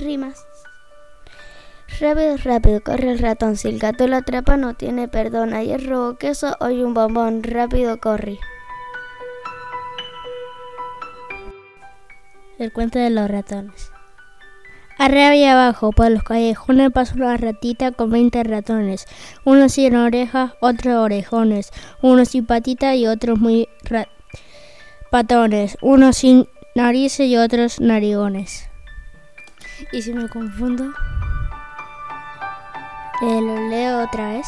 rimas. Rápido, rápido, corre el ratón. Si el gato lo atrapa, no tiene perdón. Ayer robó queso, hoy un bombón. Rápido, corre. El cuento de los ratones. Arriba y abajo, por los callejones, pasa una ratita con 20 ratones. Unos sin orejas, otros orejones. Unos sin patitas y otros muy patones. Unos sin narices y otros narigones. ¿Y si me confundo? Eh, lo leo otra vez.